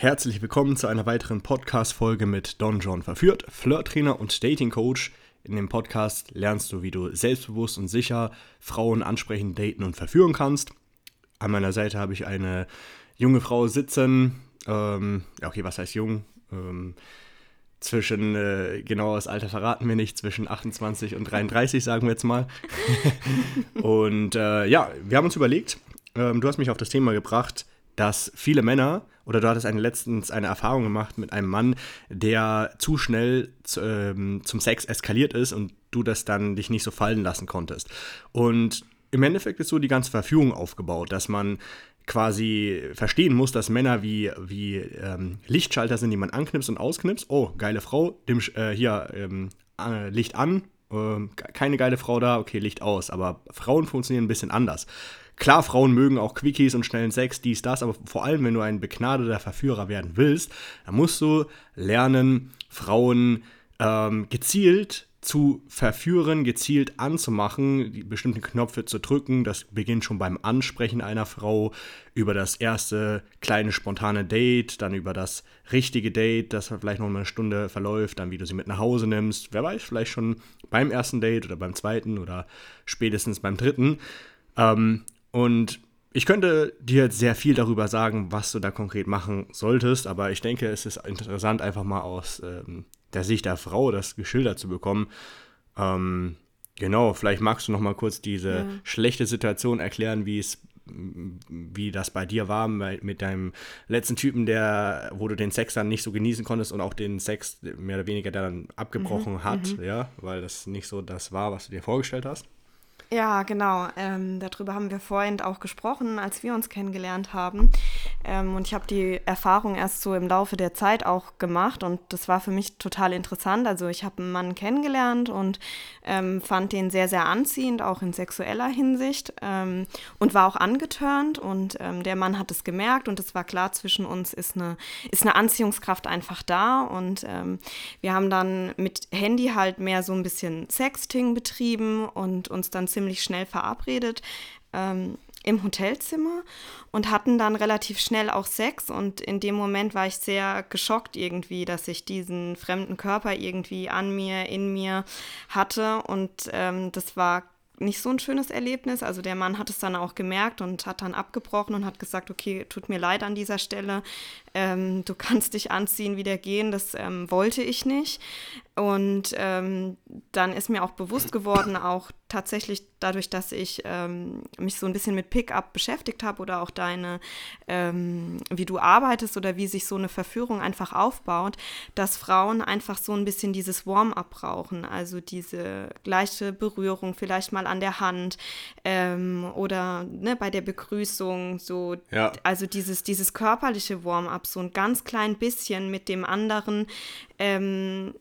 Herzlich willkommen zu einer weiteren Podcast-Folge mit Don John Verführt, Flirttrainer und Dating-Coach. In dem Podcast lernst du, wie du selbstbewusst und sicher Frauen ansprechen, daten und verführen kannst. An meiner Seite habe ich eine junge Frau sitzen. Ähm, ja, okay, was heißt jung? Ähm, zwischen, äh, genau das Alter verraten wir nicht, zwischen 28 und 33, sagen wir jetzt mal. und äh, ja, wir haben uns überlegt, ähm, du hast mich auf das Thema gebracht, dass viele Männer, oder du hattest eine, letztens eine Erfahrung gemacht mit einem Mann, der zu schnell zu, ähm, zum Sex eskaliert ist und du das dann dich nicht so fallen lassen konntest. Und im Endeffekt ist so die ganze Verfügung aufgebaut, dass man quasi verstehen muss, dass Männer wie, wie ähm, Lichtschalter sind, die man anknipst und ausknipst. Oh, geile Frau, dem, äh, hier ähm, äh, Licht an, äh, keine geile Frau da, okay, Licht aus. Aber Frauen funktionieren ein bisschen anders. Klar, Frauen mögen auch Quickies und schnellen Sex, dies, das, aber vor allem, wenn du ein begnadeter Verführer werden willst, dann musst du lernen, Frauen ähm, gezielt zu verführen, gezielt anzumachen, die bestimmten Knöpfe zu drücken. Das beginnt schon beim Ansprechen einer Frau, über das erste kleine spontane Date, dann über das richtige Date, das vielleicht noch eine Stunde verläuft, dann wie du sie mit nach Hause nimmst. Wer weiß, vielleicht schon beim ersten Date oder beim zweiten oder spätestens beim dritten. Ähm, und ich könnte dir jetzt sehr viel darüber sagen, was du da konkret machen solltest, aber ich denke, es ist interessant, einfach mal aus ähm, der Sicht der Frau das geschildert zu bekommen. Ähm, genau, vielleicht magst du noch mal kurz diese ja. schlechte Situation erklären, wie es wie das bei dir war mit deinem letzten Typen, der, wo du den Sex dann nicht so genießen konntest und auch den Sex mehr oder weniger dann abgebrochen mhm, hat, mhm. ja, weil das nicht so das war, was du dir vorgestellt hast. Ja, genau. Ähm, darüber haben wir vorhin auch gesprochen, als wir uns kennengelernt haben. Ähm, und ich habe die Erfahrung erst so im Laufe der Zeit auch gemacht und das war für mich total interessant. Also ich habe einen Mann kennengelernt und ähm, fand den sehr, sehr anziehend, auch in sexueller Hinsicht ähm, und war auch angetörnt und ähm, der Mann hat es gemerkt und es war klar, zwischen uns ist eine, ist eine Anziehungskraft einfach da und ähm, wir haben dann mit Handy halt mehr so ein bisschen Sexting betrieben und uns dann ziemlich schnell verabredet ähm, im Hotelzimmer und hatten dann relativ schnell auch Sex. Und in dem Moment war ich sehr geschockt irgendwie, dass ich diesen fremden Körper irgendwie an mir, in mir hatte. Und ähm, das war nicht so ein schönes Erlebnis. Also der Mann hat es dann auch gemerkt und hat dann abgebrochen und hat gesagt, okay, tut mir leid an dieser Stelle, ähm, du kannst dich anziehen, wieder gehen, das ähm, wollte ich nicht. Und ähm, dann ist mir auch bewusst geworden, auch tatsächlich dadurch, dass ich ähm, mich so ein bisschen mit Pickup beschäftigt habe oder auch deine, ähm, wie du arbeitest oder wie sich so eine Verführung einfach aufbaut, dass Frauen einfach so ein bisschen dieses Warm-up brauchen, also diese gleiche Berührung, vielleicht mal an der Hand ähm, oder ne, bei der Begrüßung, so, ja. also dieses, dieses körperliche Warm-up, so ein ganz klein bisschen mit dem anderen ähm,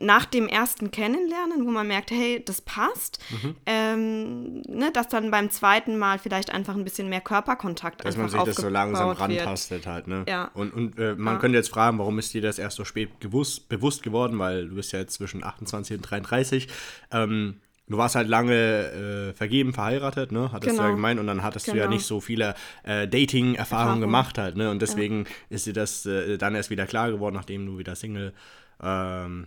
nach dem ersten Kennenlernen, wo man merkt, hey, das passt, mhm. ähm, ne, dass dann beim zweiten Mal vielleicht einfach ein bisschen mehr Körperkontakt dass man sich das so langsam rantastet halt, ne? Ja. Und, und äh, man ja. könnte jetzt fragen, warum ist dir das erst so spät gewusst, bewusst geworden, weil du bist ja jetzt zwischen 28 und 33. Ähm, du warst halt lange äh, vergeben, verheiratet, ne? Hattest genau. du ja genau. gemeint und dann hattest genau. du ja genau. nicht so viele äh, Dating-Erfahrungen gemacht halt, ne? Und deswegen ja. ist dir das äh, dann erst wieder klar geworden, nachdem du wieder Single ähm,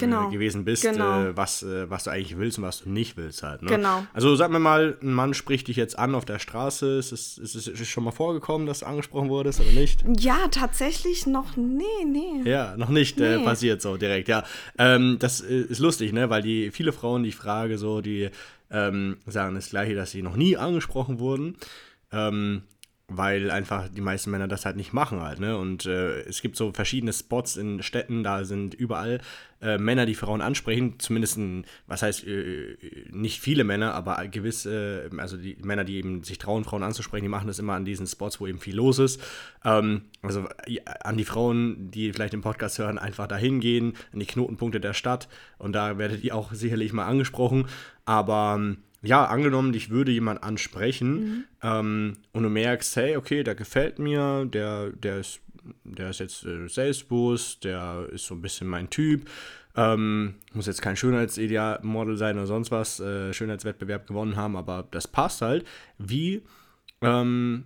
genau. äh, gewesen bist, genau. äh, was, äh, was du eigentlich willst und was du nicht willst halt. Ne? Genau. Also sag mir mal, ein Mann spricht dich jetzt an auf der Straße. Ist es, ist es, ist schon mal vorgekommen, dass du angesprochen wurdest oder nicht? Ja, tatsächlich noch, nee, nee. Ja, noch nicht äh, nee. passiert so direkt, ja. Ähm, das äh, ist lustig, ne, weil die viele Frauen, die ich frage, so, die ähm, sagen das Gleiche, dass sie noch nie angesprochen wurden. Ähm, weil einfach die meisten Männer das halt nicht machen halt, ne? Und äh, es gibt so verschiedene Spots in Städten, da sind überall äh, Männer, die Frauen ansprechen, zumindest, ein, was heißt, äh, nicht viele Männer, aber gewisse, also die Männer, die eben sich trauen, Frauen anzusprechen, die machen das immer an diesen Spots, wo eben viel los ist. Ähm, also an die Frauen, die vielleicht den Podcast hören, einfach dahin gehen, an die Knotenpunkte der Stadt und da werdet ihr auch sicherlich mal angesprochen, aber ähm, ja, angenommen, dich würde jemand ansprechen mhm. ähm, und du merkst, hey, okay, der gefällt mir, der, der, ist, der ist jetzt äh, selbstbewusst, der ist so ein bisschen mein Typ, ähm, muss jetzt kein Schönheitsidealmodel sein oder sonst was, äh, Schönheitswettbewerb gewonnen haben, aber das passt halt. Wie, ähm,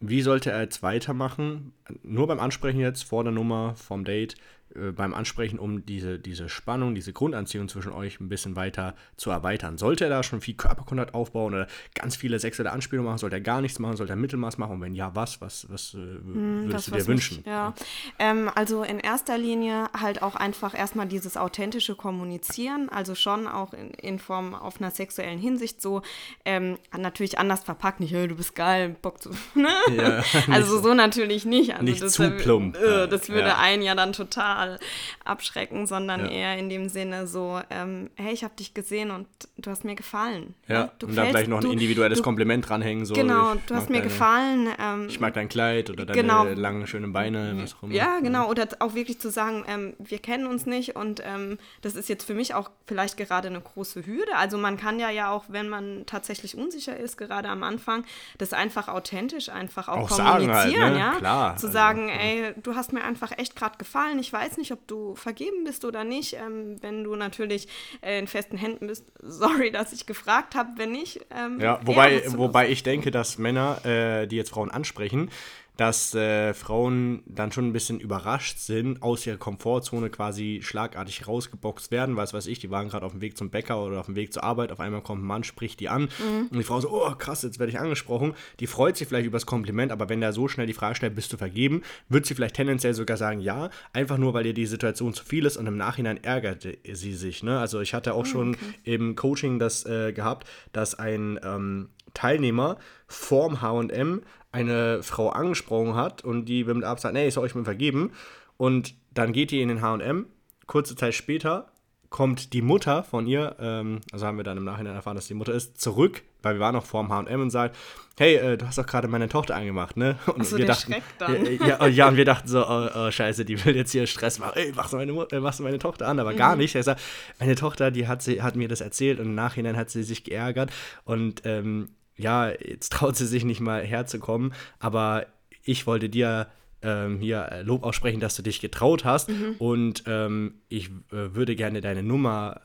wie sollte er jetzt weitermachen? nur beim Ansprechen jetzt vor der Nummer vom Date äh, beim Ansprechen, um diese, diese Spannung, diese Grundanziehung zwischen euch ein bisschen weiter zu erweitern. Sollte er da schon viel Körperkontakt aufbauen oder ganz viele sexuelle Anspielungen machen, sollte er gar nichts machen, sollte er Mittelmaß machen und wenn ja, was, was, was äh, hm, würdest das, du dir wünschen? Mich, ja, ähm, also in erster Linie halt auch einfach erstmal dieses authentische Kommunizieren, also schon auch in, in Form auf einer sexuellen Hinsicht so, ähm, natürlich anders verpackt, nicht, hey, du bist geil, Bock zu, ne? Ja, also so natürlich nicht. Also nicht das, zu plump. Äh, das würde ja. einen ja dann total total abschrecken, sondern ja. eher in dem Sinne so, ähm, hey, ich habe dich gesehen und du hast mir gefallen. Ja, du und da vielleicht noch ein individuelles du, Kompliment dranhängen. So, genau, du hast mir deine, gefallen. Ähm, ich mag dein Kleid oder deine genau, langen, schönen Beine, was auch immer. Ja, genau, oder auch wirklich zu sagen, ähm, wir kennen uns nicht und ähm, das ist jetzt für mich auch vielleicht gerade eine große Hürde. Also man kann ja ja auch, wenn man tatsächlich unsicher ist, gerade am Anfang, das einfach authentisch einfach auch, auch kommunizieren, halt, ne? ja. Klar. Zu also, sagen, ey, du hast mir einfach echt gerade gefallen, ich weiß weiß nicht, ob du vergeben bist oder nicht. Ähm, wenn du natürlich äh, in festen Händen bist, sorry, dass ich gefragt habe. Wenn nicht, ähm, ja, wobei, wobei ich denke, dass Männer, äh, die jetzt Frauen ansprechen, dass äh, Frauen dann schon ein bisschen überrascht sind, aus ihrer Komfortzone quasi schlagartig rausgeboxt werden. Was weiß ich, die waren gerade auf dem Weg zum Bäcker oder auf dem Weg zur Arbeit. Auf einmal kommt ein Mann, spricht die an. Mhm. Und die Frau so, oh krass, jetzt werde ich angesprochen. Die freut sich vielleicht über das Kompliment, aber wenn der so schnell die Frage stellt, bist du vergeben, wird sie vielleicht tendenziell sogar sagen, ja. Einfach nur, weil ihr die Situation zu viel ist und im Nachhinein ärgert sie sich. Ne? Also ich hatte auch mhm, schon im Coaching das äh, gehabt, dass ein ähm, Teilnehmer vorm HM eine Frau angesprochen hat und die mit dem Arzt sagt, nee, ich soll euch mal vergeben. Und dann geht die in den HM. Kurze Zeit später kommt die Mutter von ihr, ähm, also haben wir dann im Nachhinein erfahren, dass die Mutter ist, zurück, weil wir waren noch vorm HM und sagt, hey, äh, du hast doch gerade meine Tochter angemacht, ne? Und so, wir dachten, dann. Ja, ja, und wir dachten so, oh, oh, scheiße, die will jetzt hier Stress machen, ey, machst du meine, äh, machst du meine Tochter an, aber mhm. gar nicht. Er sagt, meine Tochter, die hat, sie, hat mir das erzählt und im Nachhinein hat sie sich geärgert und ähm, ja, jetzt traut sie sich nicht mal herzukommen, aber ich wollte dir ähm, hier Lob aussprechen, dass du dich getraut hast mhm. und ähm, ich äh, würde gerne deine Nummer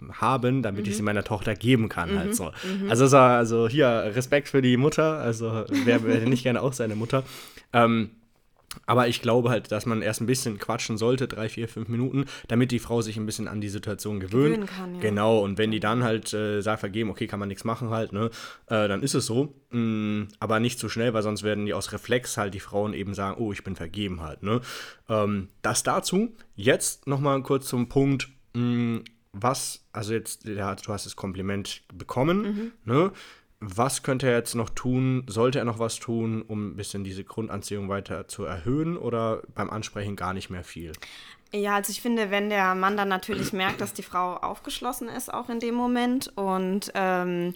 äh, haben, damit mhm. ich sie meiner Tochter geben kann. Mhm. Halt so. Mhm. Also, so, also hier Respekt für die Mutter, also wer wäre nicht gerne auch seine Mutter. Ähm, aber ich glaube halt, dass man erst ein bisschen quatschen sollte, drei, vier, fünf Minuten, damit die Frau sich ein bisschen an die Situation gewöhnt. Gewöhnen kann, ja. Genau, und wenn die dann halt äh, sagt, vergeben, okay, kann man nichts machen halt, ne, äh, dann ist es so. Mm, aber nicht zu schnell, weil sonst werden die aus Reflex halt die Frauen eben sagen, oh, ich bin vergeben halt, ne. Ähm, das dazu. Jetzt nochmal kurz zum Punkt, mh, mm, was, also jetzt, ja, du hast das Kompliment bekommen, mhm. ne was könnte er jetzt noch tun? Sollte er noch was tun, um ein bisschen diese Grundanziehung weiter zu erhöhen oder beim Ansprechen gar nicht mehr viel? Ja, also ich finde, wenn der Mann dann natürlich merkt, dass die Frau aufgeschlossen ist, auch in dem Moment und ähm,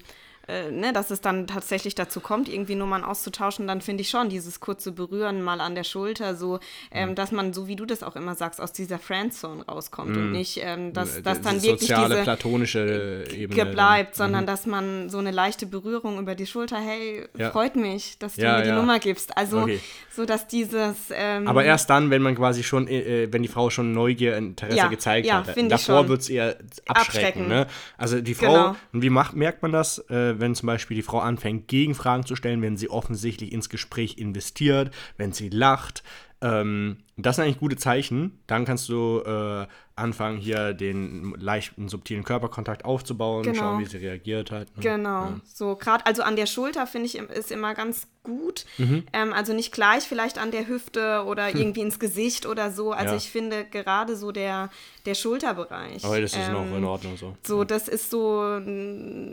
äh, ne, dass es dann tatsächlich dazu kommt, irgendwie Nummern auszutauschen, dann finde ich schon dieses kurze Berühren mal an der Schulter, so, ähm, mhm. dass man, so wie du das auch immer sagst, aus dieser Friendzone rauskommt mhm. und nicht, ähm, dass, dass dann wirklich soziale, diese platonische Ebene bleibt, sondern mhm. dass man so eine leichte Berührung über die Schulter, hey, ja. freut mich, dass du ja, mir die ja. Nummer gibst. Also okay. so, dass dieses. Ähm, Aber erst dann, wenn man quasi schon, äh, äh wenn die Frau schon Neugier, Interesse gezeigt hat. Davor wird es eher abschrecken. abschrecken. Ne? Also die Frau, genau. wie macht, merkt man das? Äh, wenn zum Beispiel die Frau anfängt, Gegenfragen zu stellen, wenn sie offensichtlich ins Gespräch investiert, wenn sie lacht. Ähm, das sind eigentlich gute Zeichen. Dann kannst du äh, anfangen, hier den leichten, subtilen Körperkontakt aufzubauen, genau. schauen, wie sie reagiert hat. Ne? Genau, ja. so gerade, also an der Schulter finde ich, ist immer ganz gut. Mhm. Ähm, also nicht gleich vielleicht an der Hüfte oder hm. irgendwie ins Gesicht oder so. Also ja. ich finde gerade so der, der Schulterbereich. Aber das ist ähm, noch in Ordnung so. So, das ist so,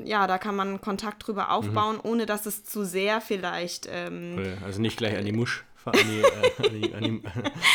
ja, da kann man Kontakt drüber aufbauen, mhm. ohne dass es zu sehr vielleicht. Ähm, also nicht gleich an die Musch an die, äh, an die, an die,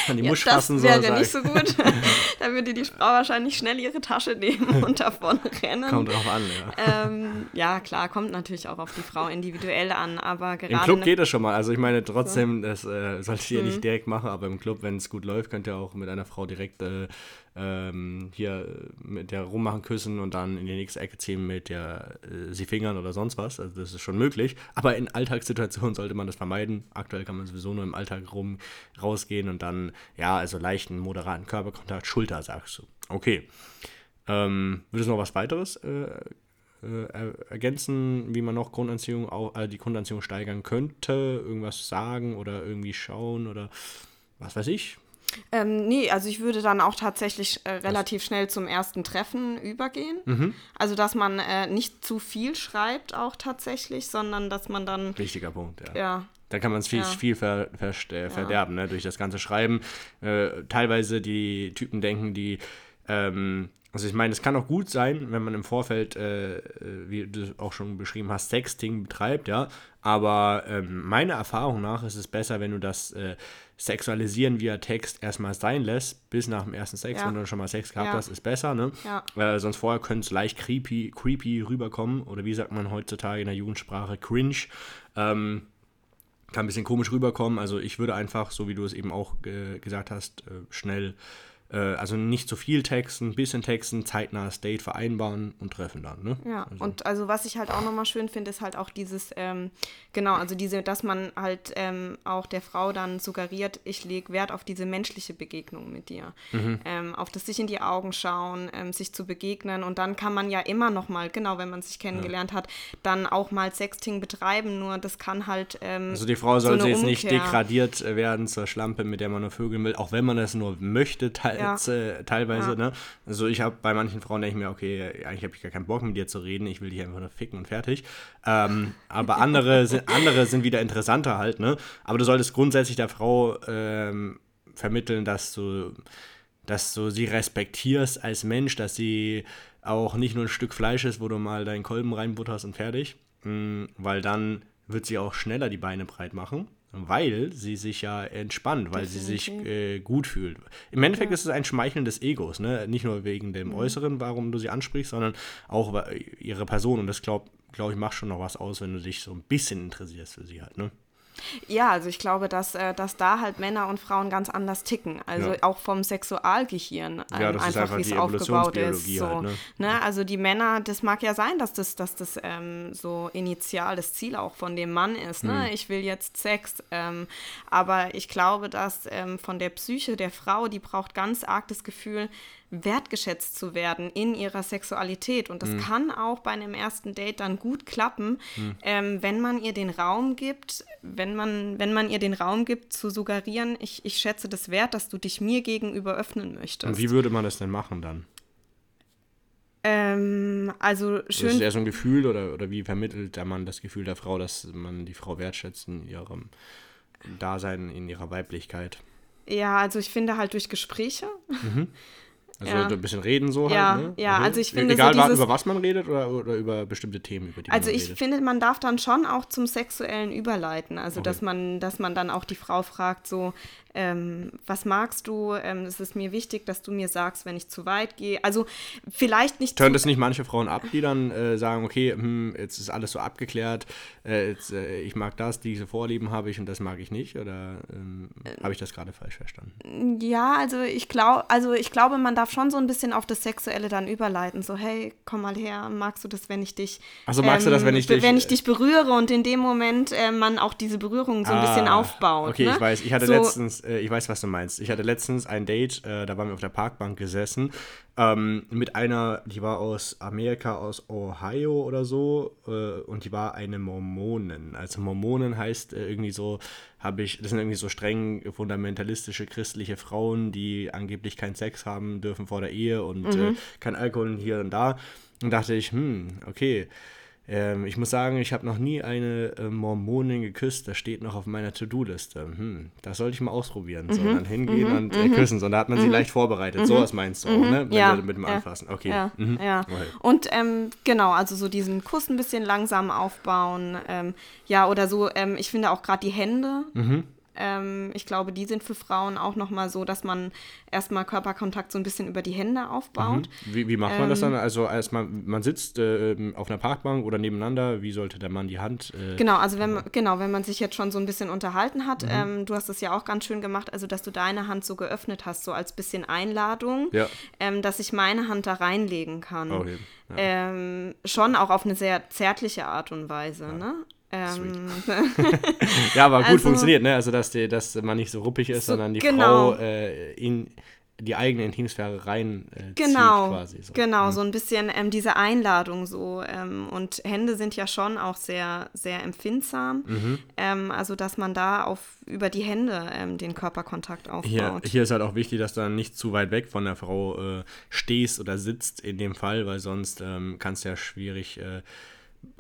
an die ja, Musch fassen soll. Das wäre nicht so gut. da würde die Frau wahrscheinlich schnell ihre Tasche nehmen und davon rennen. Kommt drauf an, ja. Ähm, ja, klar, kommt natürlich auch auf die Frau individuell an, aber gerade... Im Club geht es schon mal. Also ich meine, trotzdem, so. das äh, solltet ihr mhm. nicht direkt machen, aber im Club, wenn es gut läuft, könnt ihr auch mit einer Frau direkt äh, ähm, hier mit der rummachen, küssen und dann in die nächste Ecke ziehen mit der äh, sie fingern oder sonst was. Also das ist schon möglich. Aber in Alltagssituationen sollte man das vermeiden. Aktuell kann man sowieso nur im Alltag rum rausgehen und dann, ja, also leichten, moderaten Körperkontakt, Schulter, sagst du. Okay. Ähm, würdest du noch was weiteres äh, äh, ergänzen, wie man noch Grundanziehung, auch, äh, die Grundanziehung steigern könnte? Irgendwas sagen oder irgendwie schauen oder was weiß ich? Ähm, nee, also ich würde dann auch tatsächlich äh, relativ schnell zum ersten Treffen übergehen. Mhm. Also, dass man äh, nicht zu viel schreibt auch tatsächlich, sondern dass man dann. Wichtiger Punkt, ja. Ja. Da kann man es viel, ja. viel ver, ver, verderben, ne, durch das ganze Schreiben. Äh, teilweise die Typen denken, die ähm, also ich meine, es kann auch gut sein, wenn man im Vorfeld, äh, äh, wie du auch schon beschrieben hast, Sexting betreibt, ja. Aber ähm, meiner Erfahrung nach ist es besser, wenn du das äh, Sexualisieren via Text erstmal sein lässt, bis nach dem ersten Sex, ja. wenn du schon mal Sex gehabt ja. hast, ist besser, ne? Ja. Äh, sonst vorher könnte es leicht creepy, creepy rüberkommen. Oder wie sagt man heutzutage in der Jugendsprache, cringe. Ähm, kann ein bisschen komisch rüberkommen. Also ich würde einfach, so wie du es eben auch äh, gesagt hast, äh, schnell also nicht zu viel texten, ein bisschen texten, zeitnahes Date vereinbaren und treffen dann. Ne? Ja, also. und also was ich halt auch nochmal schön finde, ist halt auch dieses, ähm, genau, also diese, dass man halt ähm, auch der Frau dann suggeriert, ich lege Wert auf diese menschliche Begegnung mit dir. Mhm. Ähm, auf das sich in die Augen schauen, ähm, sich zu begegnen und dann kann man ja immer nochmal, genau, wenn man sich kennengelernt ja. hat, dann auch mal Sexting betreiben, nur das kann halt. Ähm, also die Frau soll so jetzt nicht degradiert werden zur Schlampe, mit der man nur vögeln will, auch wenn man das nur möchte, teil ja. teilweise. Ja. Ne? Also ich habe bei manchen Frauen denke ich mir, okay, eigentlich habe ich gar keinen Bock mit dir zu reden, ich will dich einfach nur ficken und fertig. Ähm, aber andere sind, andere sind wieder interessanter halt, ne? Aber du solltest grundsätzlich der Frau ähm, vermitteln, dass du, dass du sie respektierst als Mensch, dass sie auch nicht nur ein Stück Fleisch ist, wo du mal deinen Kolben reinbutterst und fertig. Mhm, weil dann wird sie auch schneller die Beine breit machen weil sie sich ja entspannt, weil Definitiv. sie sich äh, gut fühlt. Im Endeffekt ja. ist es ein Schmeicheln des Egos, ne? Nicht nur wegen dem mhm. Äußeren, warum du sie ansprichst, sondern auch ihre Person. Und das glaube glaub ich macht schon noch was aus, wenn du dich so ein bisschen interessierst für sie halt, ne? Ja, also ich glaube, dass, äh, dass da halt Männer und Frauen ganz anders ticken. Also ja. auch vom Sexualgehirn ähm, ja, einfach, einfach wie es aufgebaut ist. So, halt, ne? Ne? Also die Männer, das mag ja sein, dass das, dass das ähm, so initial das Ziel auch von dem Mann ist. Ne? Mhm. Ich will jetzt Sex. Ähm, aber ich glaube, dass ähm, von der Psyche der Frau, die braucht ganz arg das Gefühl, wertgeschätzt zu werden in ihrer Sexualität. Und das mhm. kann auch bei einem ersten Date dann gut klappen, mhm. ähm, wenn man ihr den Raum gibt, wenn man, wenn man ihr den Raum gibt, zu suggerieren, ich, ich schätze das wert, dass du dich mir gegenüber öffnen möchtest. Und wie würde man das denn machen dann? Ähm, also schön. ist eher so ein Gefühl oder, oder wie vermittelt der Mann das Gefühl der Frau, dass man die Frau wertschätzt in ihrem Dasein, in ihrer Weiblichkeit? Ja, also ich finde halt durch Gespräche. Mhm. Also ja. ein bisschen reden so ja, halt, ne? Ja, mhm. also ich finde Egal, so dieses, über was man redet oder, oder über bestimmte Themen, über die Also man ich redet. finde, man darf dann schon auch zum Sexuellen überleiten. Also okay. dass man, dass man dann auch die Frau fragt, so, ähm, was magst du? Ähm, es ist mir wichtig, dass du mir sagst, wenn ich zu weit gehe. Also vielleicht nicht. Tönt es nicht manche Frauen ab, die dann äh, sagen, okay, hm, jetzt ist alles so abgeklärt, äh, jetzt, äh, ich mag das, diese Vorlieben habe ich und das mag ich nicht? Oder ähm, habe ich das gerade falsch verstanden? Ja, also ich glaube, also ich glaube, man darf schon so ein bisschen auf das Sexuelle dann überleiten. So, hey, komm mal her, magst du das, wenn ich dich. Also magst du das, wenn ich dich. Wenn ich dich berühre und in dem Moment äh, man auch diese Berührung so ein ah, bisschen aufbaut. Okay, ne? ich weiß. Ich hatte so, letztens äh, ich weiß, was du meinst. Ich hatte letztens ein Date, äh, da waren wir auf der Parkbank gesessen, ähm, mit einer, die war aus Amerika, aus Ohio oder so, äh, und die war eine Mormonin. Also Mormonen heißt äh, irgendwie so, habe ich, das sind irgendwie so streng fundamentalistische christliche Frauen, die angeblich keinen Sex haben dürfen vor der Ehe und äh, mhm. kein Alkohol hier und da. Und dachte ich, hm, okay ähm, ich muss sagen, ich habe noch nie eine äh, Mormonin geküsst. Das steht noch auf meiner To-Do-Liste. Hm, das sollte ich mal ausprobieren. Mhm. So, dann hingehen mhm. und äh, mhm. küssen. So, da hat man sie mhm. leicht vorbereitet. So was meinst du auch, ne? Wenn ja. wir mit dem. Anfassen. Okay. Ja. Mhm. ja. Okay. Und ähm, genau, also so diesen Kuss ein bisschen langsam aufbauen. Ähm, ja, oder so, ähm, ich finde auch gerade die Hände. Ähm, ich glaube, die sind für Frauen auch nochmal so, dass man erstmal Körperkontakt so ein bisschen über die Hände aufbaut. Mhm. Wie, wie, macht man ähm, das dann? Also erstmal, man sitzt äh, auf einer Parkbank oder nebeneinander, wie sollte der Mann die Hand? Äh, genau, also wenn man, genau, wenn man sich jetzt schon so ein bisschen unterhalten hat, mhm. ähm, du hast es ja auch ganz schön gemacht, also dass du deine Hand so geöffnet hast, so als bisschen Einladung, ja. Ähm, dass ich meine Hand da reinlegen kann. Okay. Ja. Ähm, schon auch auf eine sehr zärtliche Art und Weise, ja. ne? Ähm, ja, aber gut also, funktioniert, ne? Also, dass, die, dass man nicht so ruppig ist, so, sondern die genau. Frau äh, in die eigene Intimsphäre rein äh, genau, quasi. So. Genau, mhm. so ein bisschen ähm, diese Einladung so. Ähm, und Hände sind ja schon auch sehr, sehr empfindsam. Mhm. Ähm, also, dass man da auf über die Hände ähm, den Körperkontakt aufbaut. Hier, hier ist halt auch wichtig, dass du dann nicht zu weit weg von der Frau äh, stehst oder sitzt in dem Fall, weil sonst ähm, kannst du ja schwierig äh,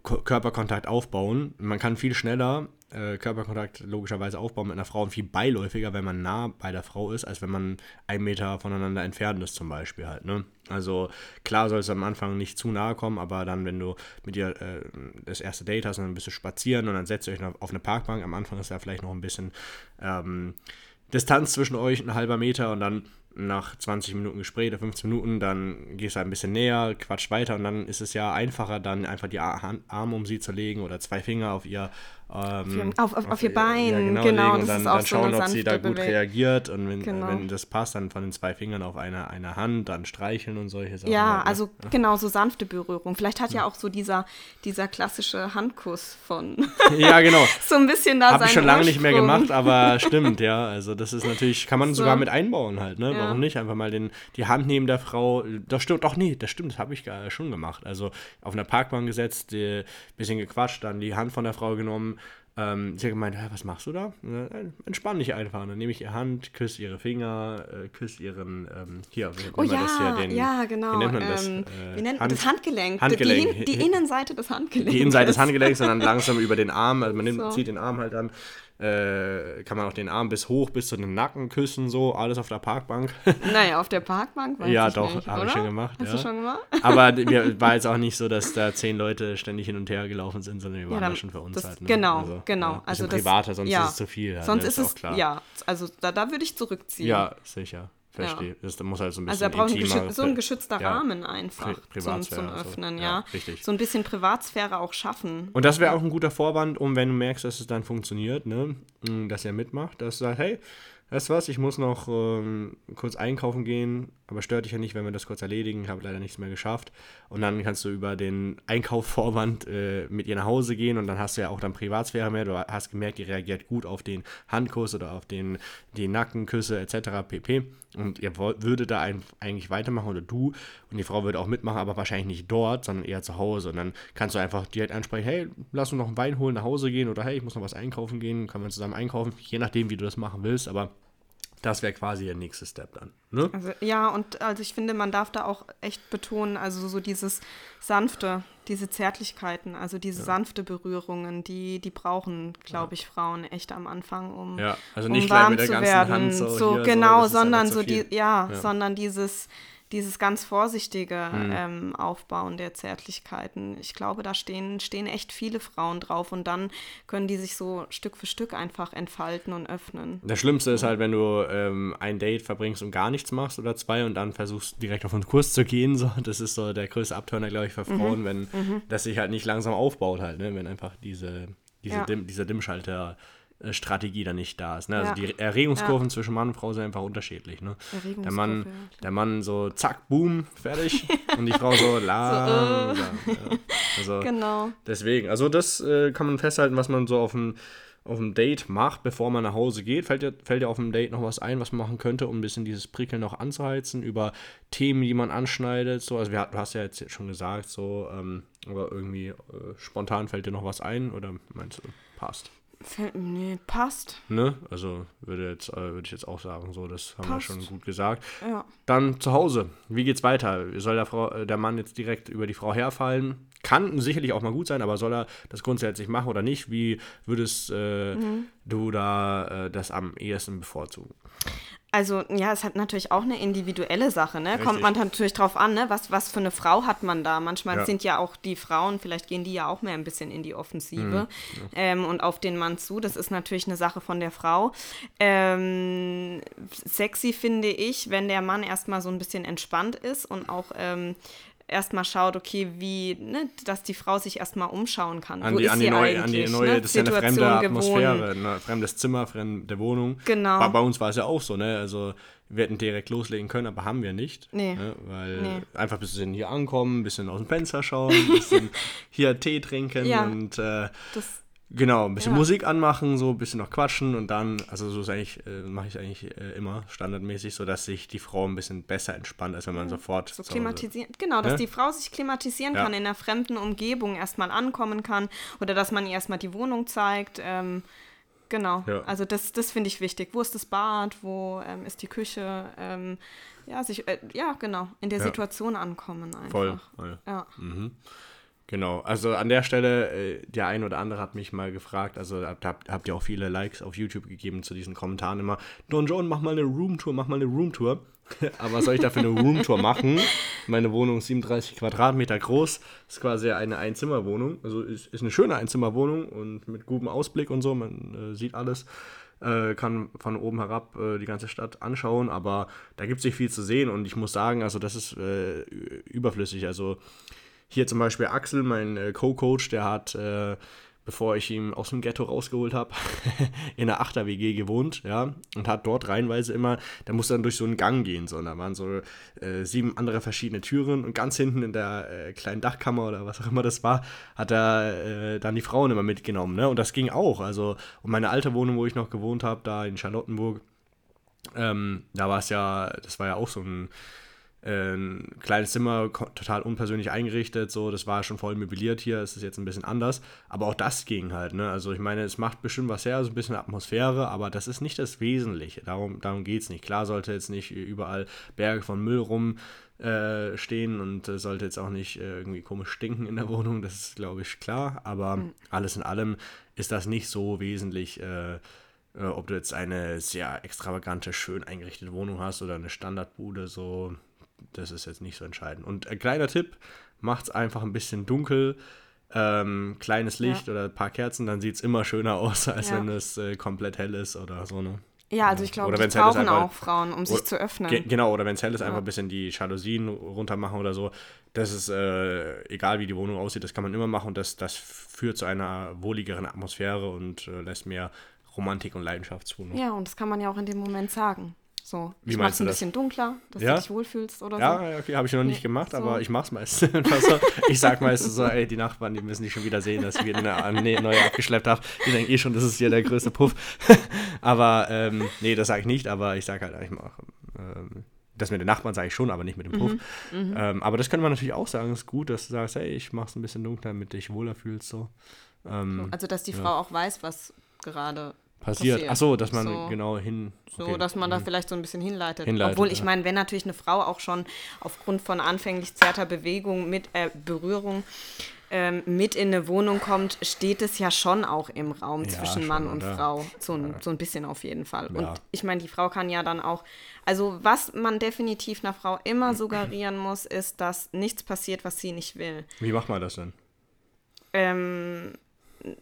Körperkontakt aufbauen. Man kann viel schneller äh, Körperkontakt logischerweise aufbauen mit einer Frau und viel beiläufiger, wenn man nah bei der Frau ist, als wenn man einen Meter voneinander entfernt ist zum Beispiel halt. Ne? Also klar soll es am Anfang nicht zu nahe kommen, aber dann, wenn du mit ihr äh, das erste Date hast und bist du spazieren und dann setzt ihr euch auf eine Parkbank, am Anfang ist da vielleicht noch ein bisschen ähm, Distanz zwischen euch, ein halber Meter und dann nach 20 Minuten Gespräch oder 15 Minuten, dann gehst du halt ein bisschen näher, quatsch weiter und dann ist es ja einfacher, dann einfach die Arme um sie zu legen oder zwei Finger auf ihr ähm, auf, auf, auf, ihr Bein, ja, genau, genau und dann, dann schauen, so ob sie da gut Bewegung. reagiert und wenn, genau. wenn das passt, dann von den zwei Fingern auf eine, eine Hand, dann streicheln und solche Sachen. Ja, halt, ne? also ja. genau, so sanfte Berührung. Vielleicht hat ja auch so dieser, dieser klassische Handkuss von Ja, genau. so ein bisschen da Habe ich schon lange nicht mehr gemacht, aber stimmt, ja. Also das ist natürlich, kann man so. sogar mit einbauen halt, ne? Warum nicht? Einfach mal den, die Hand neben der Frau, das stimmt, doch nee, das stimmt, das habe ich schon gemacht. Also auf einer Parkbank gesetzt, die, bisschen gequatscht, dann die Hand von der Frau genommen, ähm, sie hat gemeint, was machst du da? Entspann dich einfach. Dann nehme ich ihre Hand, küsse ihre Finger, äh, küsse ihren, ähm, hier, wie oh, ja, das hier? Den, ja, genau. Wie nennt man das? Ähm, äh, nennt man das? Handgelenk. Handgelenk. Die, die, Innenseite des Handgelenks. Die Innenseite des Handgelenks und dann langsam über den Arm, also man nimmt, so. zieht den Arm halt dann äh, kann man auch den Arm bis hoch, bis zu den Nacken küssen, so, alles auf der Parkbank. Naja, auf der Parkbank weiß Ja, ich doch, habe ich schon gemacht. Hast ja. du schon gemacht? Aber wir, war jetzt auch nicht so, dass da zehn Leute ständig hin und her gelaufen sind, sondern wir waren ja, dann, da schon für uns das, halt. Ne? Genau, also, genau. Ja, also das, privater, sonst ja, ist es zu viel. Halt, sonst ne? ist, ist es, klar. ja, also da, da würde ich zurückziehen. Ja, sicher. Verstehe. Ja. Das muss halt so ein bisschen Also da braucht geschütz so ein geschützter ja. Rahmen einfach Pri zum, zum Öffnen, so. ja. ja. Richtig. So ein bisschen Privatsphäre auch schaffen. Und das wäre auch ein guter Vorwand, um wenn du merkst, dass es dann funktioniert, ne, dass er mitmacht, dass du sagst, hey, weißt du was, ich muss noch ähm, kurz einkaufen gehen, aber stört dich ja nicht, wenn wir das kurz erledigen, habe leider nichts mehr geschafft. Und dann kannst du über den Einkaufsvorwand äh, mit ihr nach Hause gehen und dann hast du ja auch dann Privatsphäre mehr. Du hast gemerkt, die reagiert gut auf den Handkuss oder auf den, die Nackenküsse etc. pp. Und ihr würdet da ein, eigentlich weitermachen oder du und die Frau würde auch mitmachen, aber wahrscheinlich nicht dort, sondern eher zu Hause. Und dann kannst du einfach direkt ansprechen, hey, lass uns noch einen Wein holen, nach Hause gehen oder hey, ich muss noch was einkaufen gehen, können wir zusammen einkaufen, je nachdem, wie du das machen willst, aber das wäre quasi der nächste Step dann. Ne? Also, ja, und also ich finde, man darf da auch echt betonen, also so dieses sanfte, diese Zärtlichkeiten, also diese ja. sanfte Berührungen, die, die brauchen, glaube ich, Frauen echt am Anfang, um, ja, also nicht um warm zu werden. So, so genau, so, sondern so die, ja, ja, sondern dieses dieses ganz vorsichtige mhm. ähm, Aufbauen der Zärtlichkeiten. Ich glaube, da stehen, stehen echt viele Frauen drauf und dann können die sich so Stück für Stück einfach entfalten und öffnen. Das Schlimmste ist halt, wenn du ähm, ein Date verbringst und gar nichts machst oder zwei und dann versuchst direkt auf einen Kurs zu gehen. So. Das ist so der größte Abturner, glaube ich, für mhm. Frauen, mhm. wenn mhm. das sich halt nicht langsam aufbaut halt, ne? wenn einfach diese, diese ja. Dim, dieser Dimmschalter Strategie dann nicht da ist. Ne? Also ja. die Erregungskurven ja. zwischen Mann und Frau sind einfach unterschiedlich. Ne? Der, Mann, der Mann so zack, boom, fertig und die Frau so langsam. So, uh. Also genau. Deswegen, also das äh, kann man festhalten, was man so auf dem auf dem Date macht, bevor man nach Hause geht. Fällt dir, fällt dir auf dem Date noch was ein, was man machen könnte, um ein bisschen dieses Prickeln noch anzuheizen, über Themen, die man anschneidet? So, also wir, du hast ja jetzt schon gesagt, so, ähm, aber irgendwie äh, spontan fällt dir noch was ein oder meinst du, passt? Nee, passt. Ne? Also würde, jetzt, äh, würde ich jetzt auch sagen, so, das haben passt. wir schon gut gesagt. Ja. Dann zu Hause. Wie geht's weiter? Soll der, Frau, äh, der Mann jetzt direkt über die Frau herfallen? Kann sicherlich auch mal gut sein, aber soll er das grundsätzlich machen oder nicht? Wie würdest äh, mhm. du da äh, das am ehesten bevorzugen? Also ja, es hat natürlich auch eine individuelle Sache, ne? Kommt man natürlich drauf an, ne? Was, was für eine Frau hat man da? Manchmal ja. sind ja auch die Frauen, vielleicht gehen die ja auch mehr ein bisschen in die Offensive mhm. ähm, und auf den Mann zu. Das ist natürlich eine Sache von der Frau. Ähm, sexy finde ich, wenn der Mann erstmal so ein bisschen entspannt ist und auch ähm, erstmal schaut, okay, wie, ne, dass die Frau sich erstmal umschauen kann. An, Wo die, an, die, neue, an die neue, ne, das ist ja eine fremde Atmosphäre, ein ne, fremdes Zimmer, fremde Wohnung. Genau. Bei, bei uns war es ja auch so, ne? Also wir hätten direkt loslegen können, aber haben wir nicht. Nee. Ne? Weil nee. einfach ein bisschen hier ankommen, ein bisschen aus dem Fenster schauen, ein bisschen hier Tee trinken ja, und äh, das Genau, ein bisschen Ja. Musik anmachen, so ein bisschen noch quatschen und dann, also so ist eigentlich, äh, mache ich eigentlich äh, immer standardmäßig, so dass sich die Frau ein bisschen besser entspannt, als wenn man sofort So klimatisieren, genau, dass Ne? die Frau sich klimatisieren Ja. kann, in einer fremden Umgebung erstmal ankommen kann oder dass man ihr erstmal die Wohnung zeigt. Ähm, genau, Ja. also das, das finde ich wichtig. Wo ist das Bad? Wo ähm, ist die Küche? Ähm, ja, sich, äh, ja, genau, in der Ja. Situation ankommen einfach. Voll. voll. Ja. Genau, also an der Stelle, äh, der ein oder andere hat mich mal gefragt, also habt, habt, ihr auch viele Likes auf YouTube gegeben zu diesen Kommentaren immer, Don John, mach mal eine Roomtour, mach mal eine Roomtour. Aber was soll ich da für eine Roomtour machen? Meine Wohnung ist 37 Quadratmeter groß, ist quasi eine Einzimmerwohnung, also ist, ist eine schöne Einzimmerwohnung und mit gutem Ausblick und so, man äh, sieht alles. Äh, kann von oben herab äh, die ganze Stadt anschauen, aber da gibt es nicht viel zu sehen und ich muss sagen, also das ist äh, überflüssig. Also hier zum Beispiel Axel, mein äh, Co-Coach, der hat, äh, bevor ich ihn aus dem Ghetto rausgeholt habe, in einer Achter-WG gewohnt, ja, und hat dort reihenweise immer, der musste dann durch so einen Gang gehen, so, und da waren so äh, sieben andere verschiedene Türen und ganz hinten in der äh, kleinen Dachkammer oder was auch immer das war, hat er äh, dann die Frauen immer mitgenommen, ne, und das ging auch, also, und meine alte Wohnung, wo ich noch gewohnt habe, da in Charlottenburg, ähm, da war es ja, das war ja auch so ein, ein kleines Zimmer, total unpersönlich eingerichtet, so, das war schon voll möbliert hier, es ist jetzt ein bisschen anders, aber auch das ging halt, ne, also ich meine, es macht bestimmt was her, so ein bisschen Atmosphäre, aber das ist nicht das Wesentliche, darum, darum geht es nicht, klar sollte jetzt nicht überall Berge von Müll rum äh, stehen und äh, sollte jetzt auch nicht äh, irgendwie komisch stinken in der Wohnung, das ist, glaube ich, klar, aber alles in allem ist das nicht so wesentlich, äh, äh, ob du jetzt eine sehr extravagante, schön eingerichtete Wohnung hast oder eine Standardbude, so, das ist jetzt nicht so entscheidend. Und ein kleiner Tipp, macht's einfach ein bisschen dunkel, ähm, kleines Licht oder ein paar Kerzen, dann sieht es immer schöner aus, als Ja. wenn es äh, komplett hell ist oder so, ne? Ja, also ich glaube, die ist, brauchen einfach- auch Frauen, um sich zu öffnen. Ge genau, oder wenn es hell ist, einfach ein bisschen die Jalousien runter machen oder so. Das ist äh, egal, wie die Wohnung aussieht, das kann man immer machen und das, das führt zu einer wohligeren Atmosphäre und äh, lässt mehr Romantik und Leidenschaft zu. Ne? Ja, und das kann man ja auch in dem Moment sagen. So, Wie ich mach's ein das? bisschen dunkler, dass Ja? du dich wohlfühlst oder so. Ja, ja, okay, habe ich noch nicht Nee, gemacht, so. aber ich mach's meistens. also, ich sag meistens so, ey, die Nachbarn, die müssen nicht schon wieder sehen, dass ich wieder eine, neue abgeschleppt habe. Die denken eh schon, das ist hier der größte Puff. aber, ähm, nee, das sage ich nicht, aber ich sage halt, ich mache, ähm, das mit den Nachbarn sage ich schon, aber nicht mit dem Puff. Mhm, Ähm, aber das könnte man natürlich auch sagen, ist gut, dass du sagst, hey, ich mach's ein bisschen dunkler, damit du dich wohler fühlst, so. Ähm, Also, dass die Frau auch weiß, was gerade passiert. passiert. Ach so, dass man So. genau hin. So, okay. dass man da vielleicht so ein bisschen hinleitet. Hinleitet, Obwohl ich ja. meine, wenn natürlich eine Frau auch schon aufgrund von anfänglich zärter Bewegung mit äh, Berührung ähm, mit in eine Wohnung kommt, steht es ja schon auch im Raum Ja, zwischen schon, Mann und oder? Frau. So ein, so ein bisschen auf jeden Fall. Ja. Und ich meine, die Frau kann ja dann auch, also was man definitiv einer Frau immer suggerieren muss, ist, dass nichts passiert, was sie nicht will. Wie macht man das denn? Ähm,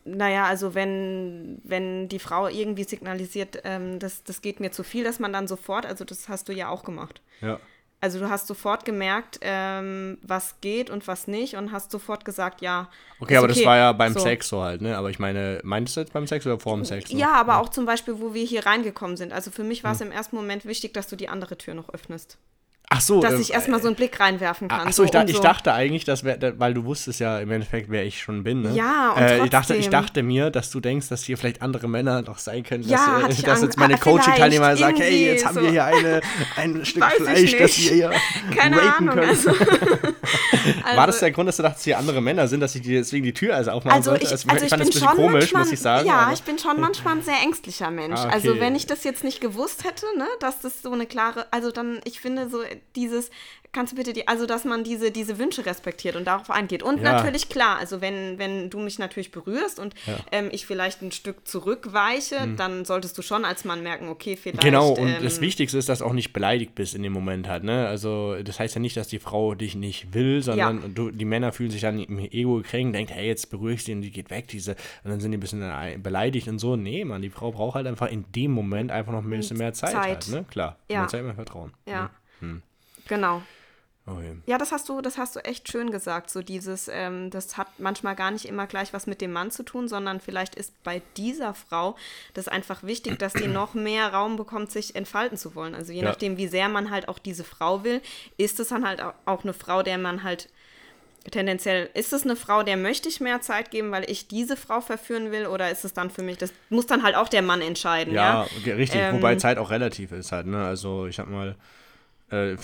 naja, also wenn, wenn die Frau irgendwie signalisiert, ähm, das, das geht mir zu viel, dass man dann sofort, also das hast du ja auch gemacht. Ja. Also du hast sofort gemerkt, ähm, was geht und was nicht und hast sofort gesagt, ja. Okay, aber das war ja beim So. Sex so halt, ne? Aber ich meine, meinst du jetzt beim Sex oder vor dem Sex? so? Ja, aber auch zum Beispiel, wo wir hier reingekommen sind. Also für mich war Hm. es im ersten Moment wichtig, dass du die andere Tür noch öffnest. Ach so. Dass ähm, ich erstmal so einen Blick reinwerfen kann. Ach so, ich, da, ich so- dachte eigentlich, dass wär, weil du wusstest ja im Endeffekt, wer ich schon bin. Ne? Ja, und äh, ich, dachte, ich dachte mir, dass du denkst, dass hier vielleicht andere Männer noch sein können. Ja, dass, äh, ich dass jetzt meine Ah, Coaching-Teilnehmer sagen, hey, jetzt haben so. wir hier eine, ein Stück Weiß ich Fleisch, das wir hier Keine raten Ahnung. können. Also, War das der Grund, dass du dachtest, hier andere Männer sind, dass ich dir deswegen die Tür also aufmachen Also sollte? ich, Also, also ich fand bin das ein bisschen komisch, manchmal, muss ich sagen. ja, aber- ich bin schon manchmal ein sehr ängstlicher Mensch. Ah, Also wenn ich das jetzt nicht gewusst hätte, ne, dass das so eine klare, also dann, ich finde so dieses, kannst du bitte die, also dass man diese, diese Wünsche respektiert und darauf eingeht. Und Ja. natürlich klar, also wenn, wenn du mich natürlich berührst und ähm, ich vielleicht ein Stück zurückweiche, dann solltest du schon als Mann merken, okay, vielleicht. Genau, und ähm, das Wichtigste ist, dass du auch nicht beleidigt bist in dem Moment halt, ne? Also, das heißt ja nicht, dass die Frau dich nicht will, sondern du, die Männer fühlen sich dann im Ego gekränkt, denken, hey, jetzt beruhige ich sie und die geht weg, diese, und dann sind die ein bisschen beleidigt und so. Nee, Mann, die Frau braucht halt einfach in dem Moment einfach noch ein bisschen mehr Zeit, Zeit. halt, ne? Klar, Ja. mehr Zeit, mehr Vertrauen. Ja. Hm. Genau. Okay. Ja, das hast du, das hast du echt schön gesagt. So dieses, ähm, das hat manchmal gar nicht immer gleich was mit dem Mann zu tun, sondern vielleicht ist bei dieser Frau das einfach wichtig, dass die noch mehr Raum bekommt, sich entfalten zu wollen. Also je Ja. nachdem, wie sehr man halt auch diese Frau will, ist es dann halt au- auch eine Frau, der man halt tendenziell, ist es eine Frau, der möchte ich mehr Zeit geben, weil ich diese Frau verführen will, oder ist es dann für mich, das muss dann halt auch der Mann entscheiden, ja? Ja, richtig, ähm, wobei Zeit auch relativ ist halt, ne? Also ich sag mal, äh,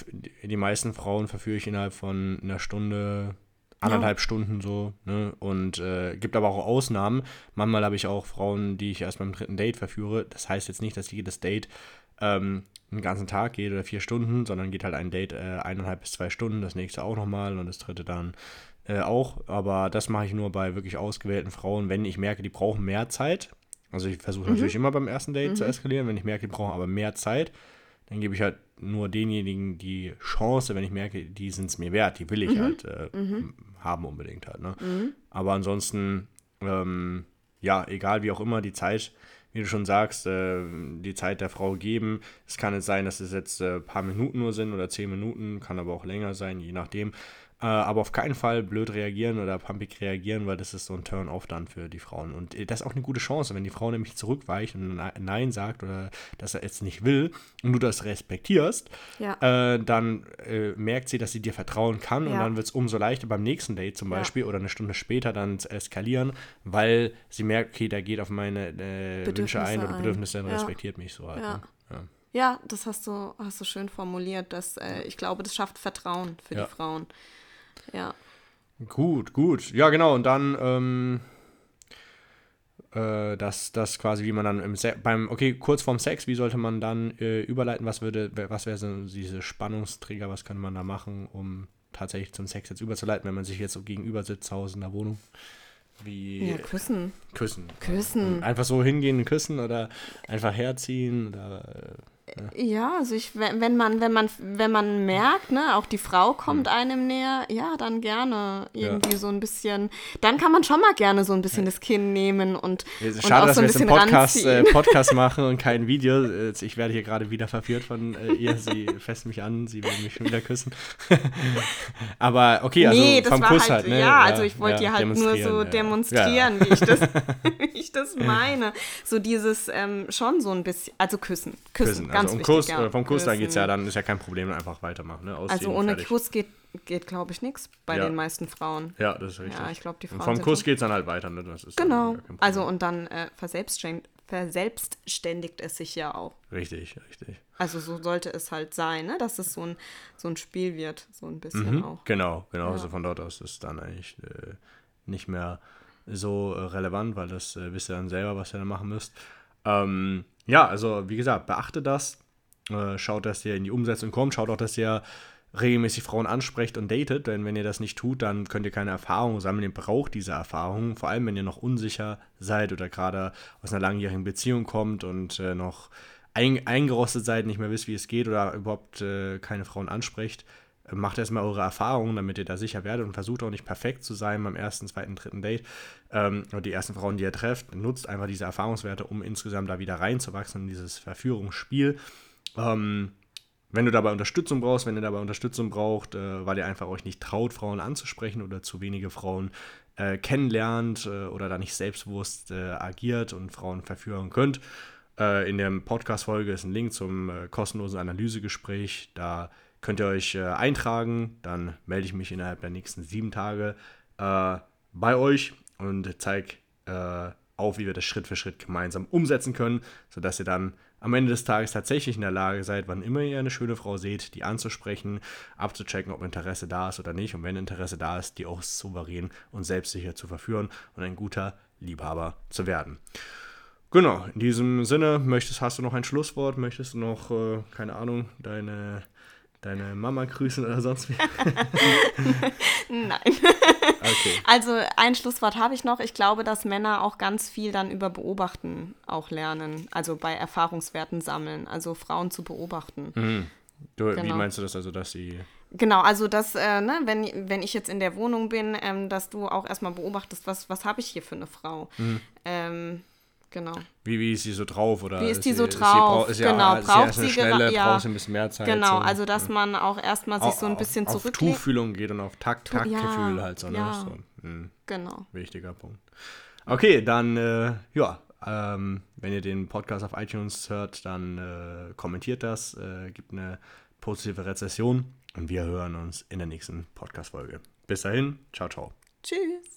die meisten Frauen verführe ich innerhalb von einer Stunde, anderthalb ja. Stunden so, ne? Und äh, gibt aber auch Ausnahmen. Manchmal habe ich auch Frauen, die ich erst beim dritten Date verführe. Das heißt jetzt nicht, dass jedes Date ähm, einen ganzen Tag geht oder vier Stunden, sondern geht halt ein Date äh, eineinhalb bis zwei Stunden, das nächste auch nochmal und das dritte dann äh, auch. Aber das mache ich nur bei wirklich ausgewählten Frauen, wenn ich merke, die brauchen mehr Zeit. Also ich versuche mhm. natürlich immer beim ersten Date mhm. zu eskalieren, wenn ich merke, die brauchen aber mehr Zeit, dann gebe ich halt nur denjenigen die Chance, wenn ich merke, die sind es mir wert, die will ich mhm. halt äh, mhm. haben unbedingt halt. Ne? Mhm. Aber ansonsten, ähm, ja, egal wie auch immer, die Zeit wie du schon sagst, äh, die Zeit der Frau geben. Es kann jetzt sein, dass es jetzt ein äh, paar Minuten nur sind oder zehn Minuten, kann aber auch länger sein, je nachdem. Äh, aber auf keinen Fall blöd reagieren oder pumpig reagieren, weil das ist so ein Turn-off dann für die Frauen. Und äh, das ist auch eine gute Chance, wenn die Frau nämlich zurückweicht und Nein sagt oder dass er jetzt nicht will und du das respektierst, ja. äh, dann äh, merkt sie, dass sie dir vertrauen kann ja. und dann wird es umso leichter beim nächsten Date zum Beispiel ja. oder eine Stunde später dann zu eskalieren, weil sie merkt, okay, der geht auf meine äh, Wünsche ein oder Bedürfnisse und respektiert mich so halt. Ne? Ja, das hast du, hast du schön formuliert. Dass, äh, ich glaube, das schafft Vertrauen für die Frauen. Ja. Gut, gut. Ja, genau. Und dann, ähm, äh, das, das quasi, wie man dann im Se beim, okay, kurz vorm Sex, wie sollte man dann äh, überleiten? Was würde, was wäre so diese Spannungsträger, was könnte man da machen, um tatsächlich zum Sex jetzt überzuleiten, wenn man sich jetzt so gegenüber sitzt zu Hause in der Wohnung? Wie ja, küssen. Küssen. Küssen. Einfach so hingehen und küssen oder einfach herziehen oder äh, ja, also ich, wenn man, wenn man, wenn man merkt, ne, auch die Frau kommt hm. einem näher, ja, dann gerne irgendwie ja. so ein bisschen, dann kann man schon mal gerne so ein bisschen ja. das Kinn nehmen und, ja, und Schade, auch so ein dass wir jetzt einen Podcast, äh, Podcast machen und kein Video. Ich werde hier gerade wieder verführt von äh, ihr. Sie fässt mich an, sie will mich schon wieder küssen. Aber okay, also nee, vom Kuss halt, halt ne? Ja, also ich wollte dir halt nur so demonstrieren, wie, ich das, wie ich das meine. So dieses ähm, schon so ein bisschen, also küssen, küssen, küssen ganz also um Kuss, ja. vom Kuss, da geht es ja dann, ist ja kein Problem, einfach weitermachen. Ne? also ohne fertig. Kuss geht, geht glaube ich, nichts bei ja. den meisten Frauen. Ja, das ist richtig. Ja, ich glaube, die Frauen. Und vom Kuss geht es dann halt weiter, ne? Das ist genau. Also und dann äh, verselbstständigt, verselbstständigt es sich ja auch. Richtig, richtig. Also so sollte es halt sein, ne? dass es so ein, so ein Spiel wird, so ein bisschen mhm, auch. Genau, genau. Ja. Also von dort aus ist es dann eigentlich äh, nicht mehr so äh, relevant, weil das äh, wisst ihr dann selber, was ihr dann machen müsst. Ähm, ja, also wie gesagt, beachtet das. Äh, schaut, dass ihr in die Umsetzung kommt. Schaut auch, dass ihr regelmäßig Frauen ansprecht und datet, denn wenn ihr das nicht tut, dann könnt ihr keine Erfahrung sammeln. Ihr braucht diese Erfahrung, vor allem wenn ihr noch unsicher seid oder gerade aus einer langjährigen Beziehung kommt und äh, noch ein, eingerostet seid, nicht mehr wisst, wie es geht oder überhaupt äh, keine Frauen ansprecht. Macht erstmal eure Erfahrungen, damit ihr da sicher werdet und versucht auch nicht perfekt zu sein beim ersten, zweiten, dritten Date. Ähm, oder die ersten Frauen, die ihr trefft, nutzt einfach diese Erfahrungswerte, um insgesamt da wieder reinzuwachsen in dieses Verführungsspiel. Ähm, wenn du dabei Unterstützung brauchst, wenn ihr dabei Unterstützung braucht, äh, weil ihr einfach euch nicht traut, Frauen anzusprechen oder zu wenige Frauen äh, kennenlernt äh, oder da nicht selbstbewusst agiert und Frauen verführen könnt. In der Podcast-Folge ist ein Link zum kostenlosen Analysegespräch. Da könnt ihr euch eintragen. Dann melde ich mich innerhalb der nächsten sieben Tage bei euch und zeige auf, wie wir das Schritt für Schritt gemeinsam umsetzen können, sodass ihr dann am Ende des Tages tatsächlich in der Lage seid, wann immer ihr eine schöne Frau seht, die anzusprechen, abzuchecken, ob Interesse da ist oder nicht und wenn Interesse da ist, die auch souverän und selbstsicher zu verführen und ein guter Liebhaber zu werden. Genau, in diesem Sinne, möchtest, hast du noch ein Schlusswort? Möchtest du noch, äh, keine Ahnung, deine deine Mama grüßen oder sonst wie? Nein. Okay. Also ein Schlusswort habe ich noch. Ich glaube, dass Männer auch ganz viel dann über Beobachten auch lernen. Also bei Erfahrungswerten sammeln. Also Frauen zu beobachten. Mhm. Du, genau. Wie meinst du das also, dass sie. Genau, also dass, äh, ne, wenn, wenn ich jetzt in der Wohnung bin, ähm, dass du auch erstmal beobachtest, was, was habe ich hier für eine Frau? Mhm. Ähm, Genau. Wie, wie ist sie so drauf? Oder wie ist die so drauf? Ist sie, ist genau, ja, braucht sie schnelle, ja. braucht sie ein bisschen mehr Zeit. Genau, so. also dass man auch erstmal sich so ein bisschen auf, zurücklegt. Auf Tuchfühlung geht und auf Takt, Taktgefühl ja, halt so. Ne? Ja. so hm. Genau. Wichtiger Punkt. Okay, dann, äh, ja, ähm, wenn ihr den Podcast auf iTunes hört, dann äh, kommentiert das, äh, gibt eine positive Rezession und wir hören uns in der nächsten Podcast-Folge. Bis dahin, ciao, ciao. Tschüss.